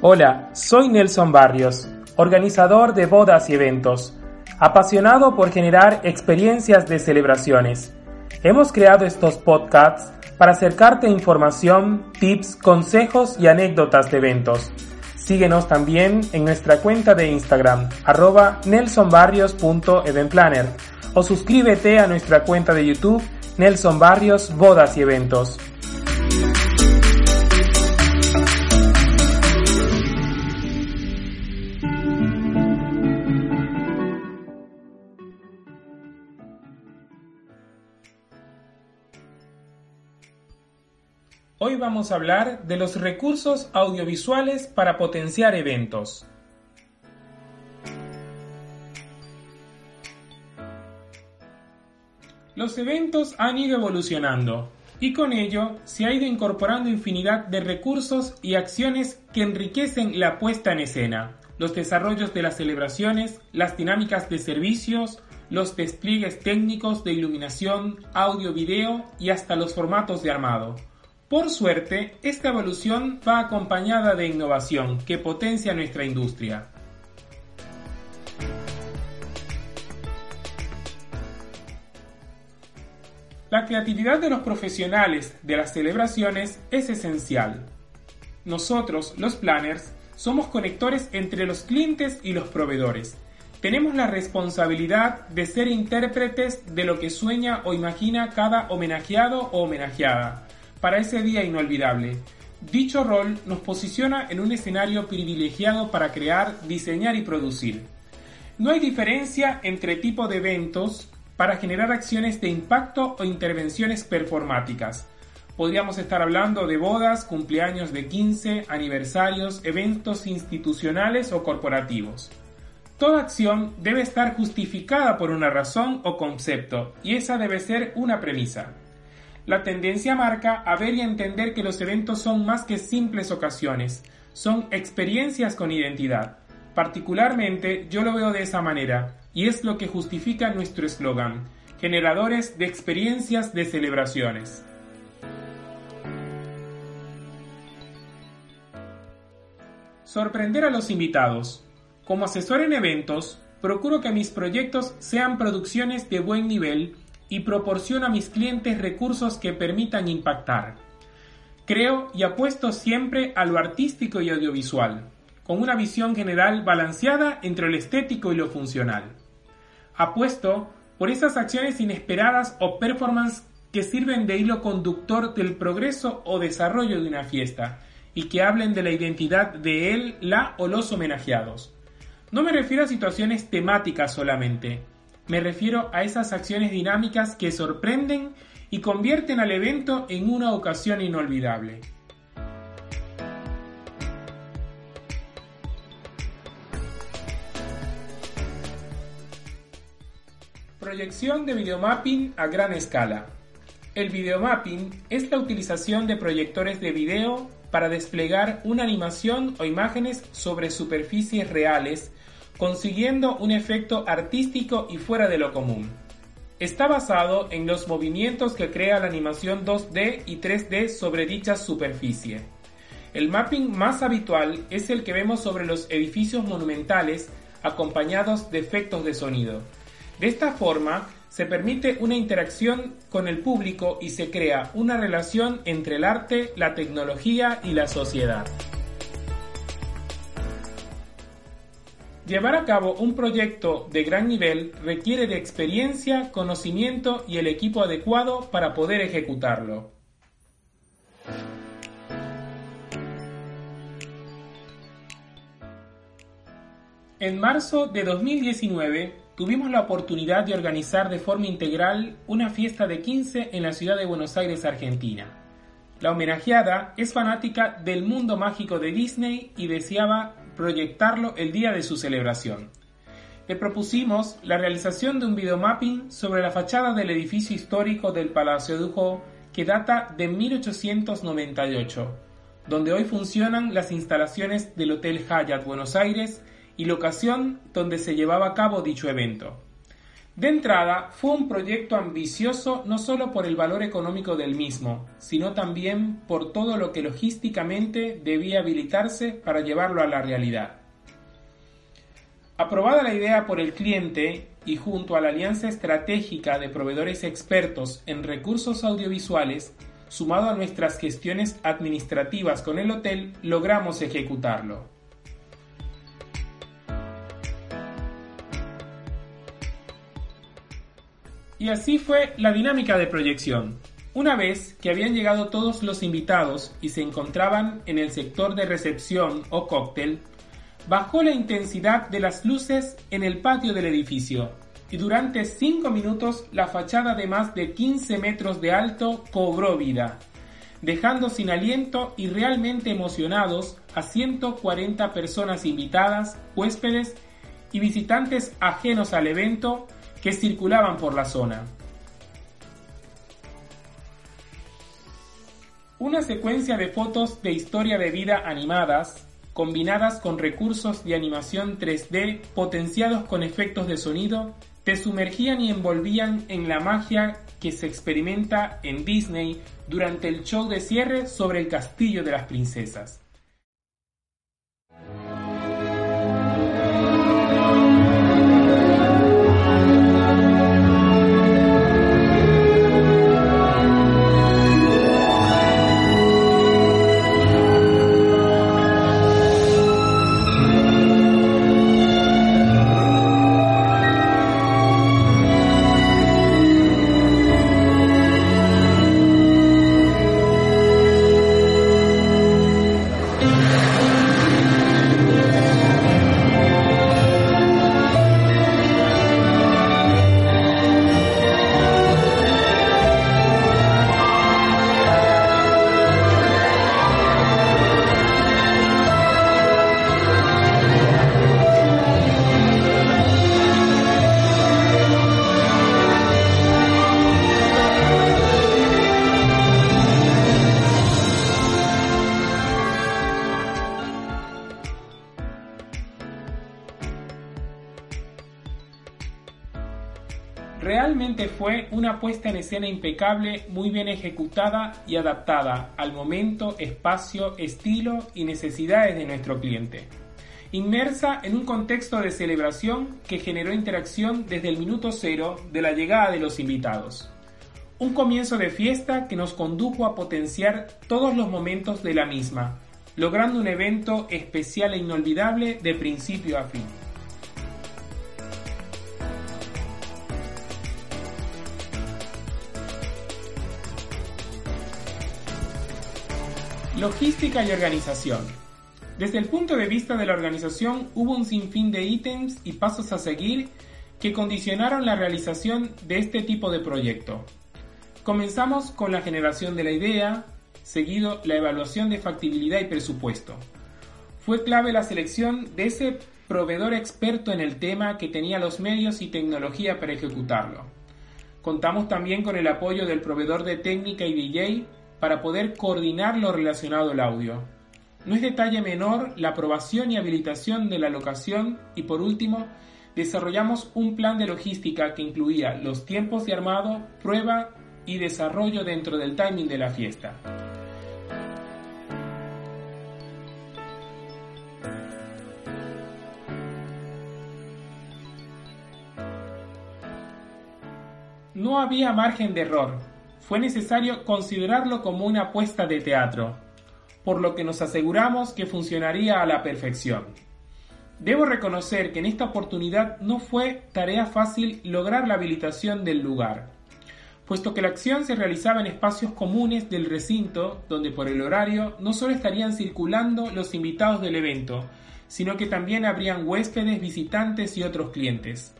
Hola, soy Nelson Barrios, organizador de bodas y eventos, apasionado por generar experiencias de celebraciones. Hemos creado estos podcasts para acercarte información, tips, consejos y anécdotas de eventos. Síguenos también en nuestra cuenta de Instagram, arroba nelsonbarrios.eventplanner o suscríbete a nuestra cuenta de YouTube, Nelson Barrios Bodas y Eventos. Hoy vamos a hablar de los recursos audiovisuales para potenciar eventos. Los eventos han ido evolucionando y con ello se ha ido incorporando infinidad de recursos y acciones que enriquecen la puesta en escena, los desarrollos de las celebraciones, las dinámicas de servicios, los despliegues técnicos de iluminación, audio, video y hasta los formatos de armado. Por suerte, esta evolución va acompañada de innovación que potencia nuestra industria. La creatividad de los profesionales de las celebraciones es esencial. Nosotros, los planners, somos conectores entre los clientes y los proveedores. Tenemos la responsabilidad de ser intérpretes de lo que sueña o imagina cada homenajeado o homenajeada para ese día inolvidable. Dicho rol nos posiciona en un escenario privilegiado para crear, diseñar y producir. No hay diferencia entre tipo de eventos para generar acciones de impacto o intervenciones performáticas. Podríamos estar hablando de bodas, cumpleaños de 15, aniversarios, eventos institucionales o corporativos. Toda acción debe estar justificada por una razón o concepto, y esa debe ser una premisa. La tendencia marca a ver y entender que los eventos son más que simples ocasiones, son experiencias con identidad. Particularmente yo lo veo de esa manera, y es lo que justifica nuestro eslogan, generadores de experiencias de celebraciones. Sorprender a los invitados. Como asesor en eventos, procuro que mis proyectos sean producciones de buen nivel y proporciono a mis clientes recursos que permitan impactar. Creo y apuesto siempre a lo artístico y audiovisual, con una visión general balanceada entre lo estético y lo funcional. Apuesto por esas acciones inesperadas o performance que sirven de hilo conductor del progreso o desarrollo de una fiesta y que hablen de la identidad de él, la o los homenajeados. No me refiero a situaciones temáticas solamente, me refiero a esas acciones dinámicas que sorprenden y convierten al evento en una ocasión inolvidable. Proyección de videomapping a gran escala. El videomapping es la utilización de proyectores de video para desplegar una animación o imágenes sobre superficies reales consiguiendo un efecto artístico y fuera de lo común. Está basado en los movimientos que crea la animación 2D y 3D sobre dicha superficie. El mapping más habitual es el que vemos sobre los edificios monumentales acompañados de efectos de sonido. De esta forma, se permite una interacción con el público y se crea una relación entre el arte, la tecnología y la sociedad. Llevar a cabo un proyecto de gran nivel requiere de experiencia, conocimiento y el equipo adecuado para poder ejecutarlo. En marzo de 2019 tuvimos la oportunidad de organizar de forma integral una fiesta de 15 en la ciudad de Buenos Aires, Argentina. La homenajeada es fanática del mundo mágico de Disney y deseaba proyectarlo el día de su celebración. Le propusimos la realización de un videomapping sobre la fachada del edificio histórico del Palacio Dujo que data de 1898, donde hoy funcionan las instalaciones del Hotel Hyatt Buenos Aires y locación donde se llevaba a cabo dicho evento. De entrada, fue un proyecto ambicioso no solo por el valor económico del mismo, sino también por todo lo que logísticamente debía habilitarse para llevarlo a la realidad. Aprobada la idea por el cliente y junto a la alianza estratégica de proveedores expertos en recursos audiovisuales, sumado a nuestras gestiones administrativas con el hotel, logramos ejecutarlo. Y así fue la dinámica de proyección. Una vez que habían llegado todos los invitados y se encontraban en el sector de recepción o cóctel, bajó la intensidad de las luces en el patio del edificio y durante 5 minutos la fachada de más de 15 metros de alto cobró vida, dejando sin aliento y realmente emocionados a 140 personas invitadas, huéspedes y visitantes ajenos al evento que circulaban por la zona. Una secuencia de fotos de historia de vida animadas, combinadas con recursos de animación 3D potenciados con efectos de sonido, te sumergían y envolvían en la magia que se experimenta en Disney durante el show de cierre sobre el Castillo de las Princesas. Realmente fue una puesta en escena impecable, muy bien ejecutada y adaptada al momento, espacio, estilo y necesidades de nuestro cliente. Inmersa en un contexto de celebración que generó interacción desde el minuto cero de la llegada de los invitados. Un comienzo de fiesta que nos condujo a potenciar todos los momentos de la misma, logrando un evento especial e inolvidable de principio a fin. Logística y organización. Desde el punto de vista de la organización hubo un sinfín de ítems y pasos a seguir que condicionaron la realización de este tipo de proyecto. Comenzamos con la generación de la idea, seguido la evaluación de factibilidad y presupuesto. Fue clave la selección de ese proveedor experto en el tema que tenía los medios y tecnología para ejecutarlo. Contamos también con el apoyo del proveedor de técnica y DJ para poder coordinar lo relacionado al audio. No es detalle menor la aprobación y habilitación de la locación y por último, desarrollamos un plan de logística que incluía los tiempos de armado, prueba y desarrollo dentro del timing de la fiesta. No había margen de error, fue necesario considerarlo como una apuesta de teatro, por lo que nos aseguramos que funcionaría a la perfección. Debo reconocer que en esta oportunidad no fue tarea fácil lograr la habilitación del lugar, puesto que la acción se realizaba en espacios comunes del recinto, donde por el horario no solo estarían circulando los invitados del evento, sino que también habrían huéspedes, visitantes y otros clientes.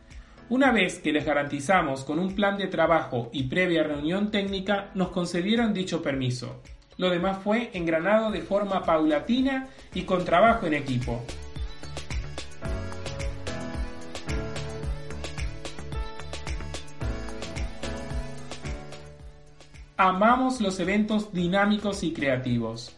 Una vez que les garantizamos con un plan de trabajo y previa reunión técnica, nos concedieron dicho permiso. Lo demás fue engranado de forma paulatina y con trabajo en equipo. Amamos los eventos dinámicos y creativos.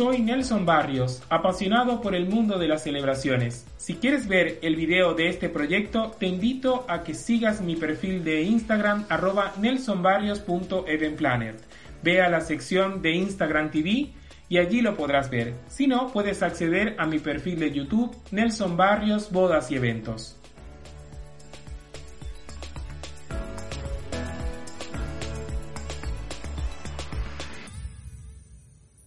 Soy Nelson Barrios, apasionado por el mundo de las celebraciones. Si quieres ver el video de este proyecto, te invito a que sigas mi perfil de Instagram arroba nelsonbarrios.eventplanner. Ve a la sección de Instagram TV y allí lo podrás ver. Si no, puedes acceder a mi perfil de YouTube Nelson Barrios Bodas y Eventos.